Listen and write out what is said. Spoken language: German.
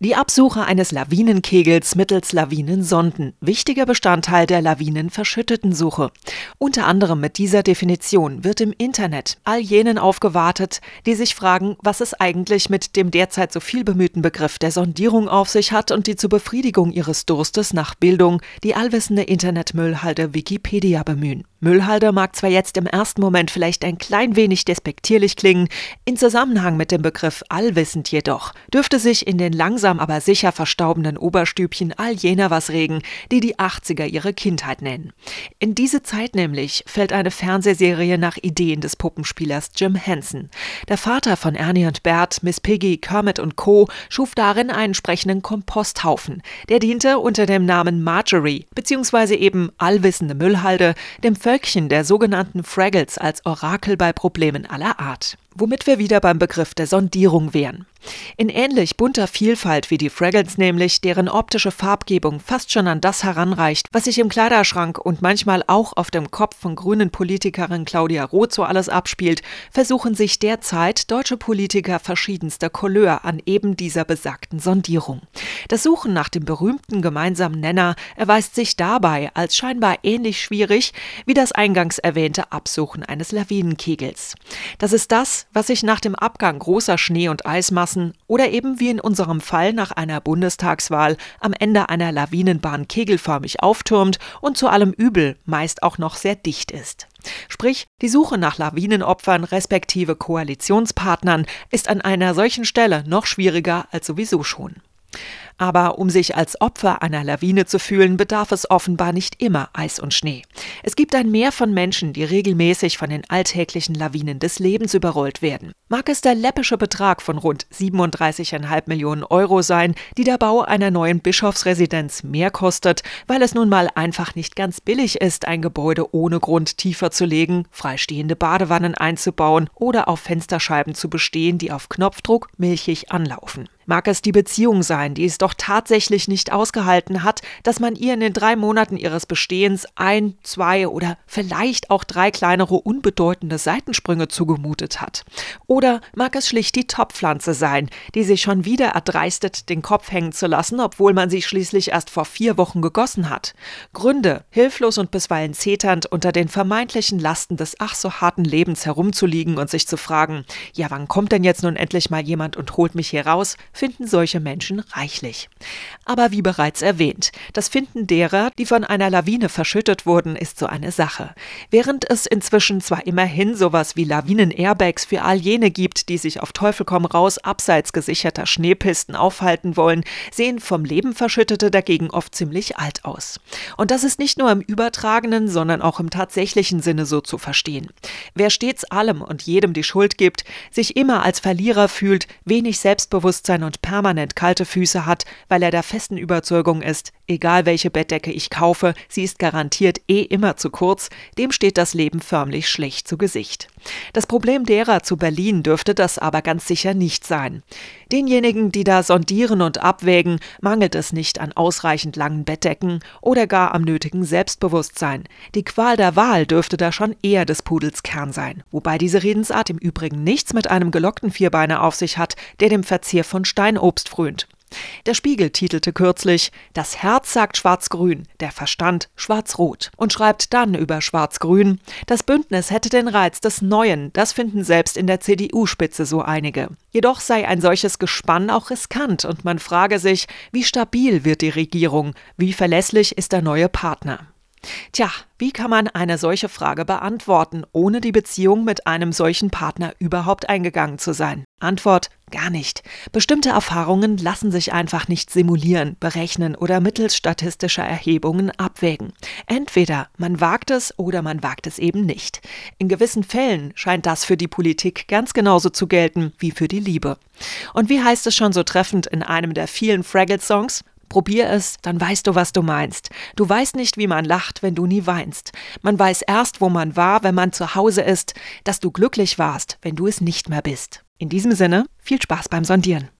Die Absuche eines Lawinenkegels mittels Lawinensonden, wichtiger Bestandteil der Lawinenverschüttetensuche. Unter anderem mit dieser Definition wird im Internet all jenen aufgewartet, die sich fragen, was es eigentlich mit dem derzeit so viel bemühten Begriff der Sondierung auf sich hat und die zur Befriedigung ihres Durstes nach Bildung die allwissende Internetmüllhalde Wikipedia bemühen. Müllhalde mag zwar jetzt im ersten Moment vielleicht ein klein wenig despektierlich klingen, in Zusammenhang mit dem Begriff allwissend jedoch dürfte sich in den langsam langsam aber sicher verstaubenden Oberstübchen all jener was regen, die die 80er ihre Kindheit nennen. In diese Zeit nämlich fällt eine Fernsehserie nach Ideen des Puppenspielers Jim Henson. Der Vater von Ernie und Bert, Miss Piggy, Kermit und Co. schuf darin einen sprechenden Komposthaufen. Der diente unter dem Namen Marjorie, beziehungsweise eben allwissende Müllhalde, dem Völkchen der sogenannten Fraggles als Orakel bei Problemen aller Art. Womit wir wieder beim Begriff der Sondierung wären. In ähnlich bunter Vielfalt wie die Fraggles nämlich, deren optische Farbgebung fast schon an das heranreicht, was sich im Kleiderschrank und manchmal auch auf dem Kopf von grünen Politikerin Claudia Roth so alles abspielt, versuchen sich derzeit deutsche Politiker verschiedenster Couleur an eben dieser besagten Sondierung. Das Suchen nach dem berühmten gemeinsamen Nenner erweist sich dabei als scheinbar ähnlich schwierig wie das eingangs erwähnte Absuchen eines Lawinenkegels. Das ist das, was sich nach dem Abgang großer Schnee- und Eismassen lassen oder eben wie in unserem Fall nach einer Bundestagswahl am Ende einer Lawinenbahn kegelförmig auftürmt und zu allem Übel meist auch noch sehr dicht ist. Sprich, die Suche nach Lawinenopfern respektive Koalitionspartnern ist an einer solchen Stelle noch schwieriger als sowieso schon. Aber um sich als Opfer einer Lawine zu fühlen, bedarf es offenbar nicht immer Eis und Schnee. Es gibt ein Meer von Menschen, die regelmäßig von den alltäglichen Lawinen des Lebens überrollt werden. Mag es der läppische Betrag von rund 37,5 Millionen Euro sein, die der Bau einer neuen Bischofsresidenz mehr kostet, weil es nun mal einfach nicht ganz billig ist, ein Gebäude ohne Grund tiefer zu legen, freistehende Badewannen einzubauen oder auf Fensterscheiben zu bestehen, die auf Knopfdruck milchig anlaufen. Mag es die Beziehung sein, die es doch tatsächlich nicht ausgehalten hat, dass man ihr in den drei Monaten ihres Bestehens ein, zwei oder vielleicht auch drei kleinere unbedeutende Seitensprünge zugemutet hat. Oder mag es schlicht die Topfpflanze sein, die sich schon wieder erdreistet, den Kopf hängen zu lassen, obwohl man sie schließlich erst vor vier Wochen gegossen hat. Gründe, hilflos und bisweilen zeternd unter den vermeintlichen Lasten des ach so harten Lebens herumzuliegen und sich zu fragen, ja, wann kommt denn jetzt nun endlich mal jemand und holt mich hier raus, finden solche Menschen reichlich. Aber wie bereits erwähnt, das Finden derer, die von einer Lawine verschüttet wurden, ist so eine Sache. Während es inzwischen zwar immerhin sowas wie Lawinen-Airbags für all jene gibt, die sich auf Teufel komm raus abseits gesicherter Schneepisten aufhalten wollen, sehen vom Leben Verschüttete dagegen oft ziemlich alt aus. Und das ist nicht nur im übertragenen, sondern auch im tatsächlichen Sinne so zu verstehen. Wer stets allem und jedem die Schuld gibt, sich immer als Verlierer fühlt, wenig Selbstbewusstsein und permanent kalte Füße hat, weil er der festen Überzeugung ist, egal welche Bettdecke ich kaufe, sie ist garantiert eh immer zu kurz, dem steht das Leben förmlich schlecht zu Gesicht. Das Problem derer zu Berlin dürfte das aber ganz sicher nicht sein. Denjenigen, die da sondieren und abwägen, mangelt es nicht an ausreichend langen Bettdecken oder gar am nötigen Selbstbewusstsein. Die Qual der Wahl dürfte da schon eher des Pudels Kern sein, wobei diese Redensart im Übrigen nichts mit einem gelockten Vierbeiner auf sich hat, der dem Verzehr von Steinobst frönt. Der Spiegel titelte kürzlich Das Herz sagt schwarz-grün, der Verstand schwarz-rot und schreibt dann über schwarz-grün, das Bündnis hätte den Reiz des Neuen, das finden selbst in der CDU-Spitze so einige. Jedoch sei ein solches Gespann auch riskant und man frage sich, wie stabil wird die Regierung, wie verlässlich ist der neue Partner. Tja, wie kann man eine solche Frage beantworten, ohne die Beziehung mit einem solchen Partner überhaupt eingegangen zu sein? Antwort gar nicht. Bestimmte Erfahrungen lassen sich einfach nicht simulieren, berechnen oder mittels statistischer Erhebungen abwägen. Entweder man wagt es oder man wagt es eben nicht. In gewissen Fällen scheint das für die Politik ganz genauso zu gelten wie für die Liebe. Und wie heißt es schon so treffend in einem der vielen Fraggle-Songs? Probier es, dann weißt du, was du meinst. Du weißt nicht, wie man lacht, wenn du nie weinst. Man weiß erst, wo man war, wenn man zu Hause ist, dass du glücklich warst, wenn du es nicht mehr bist. In diesem Sinne, viel Spaß beim Sondieren.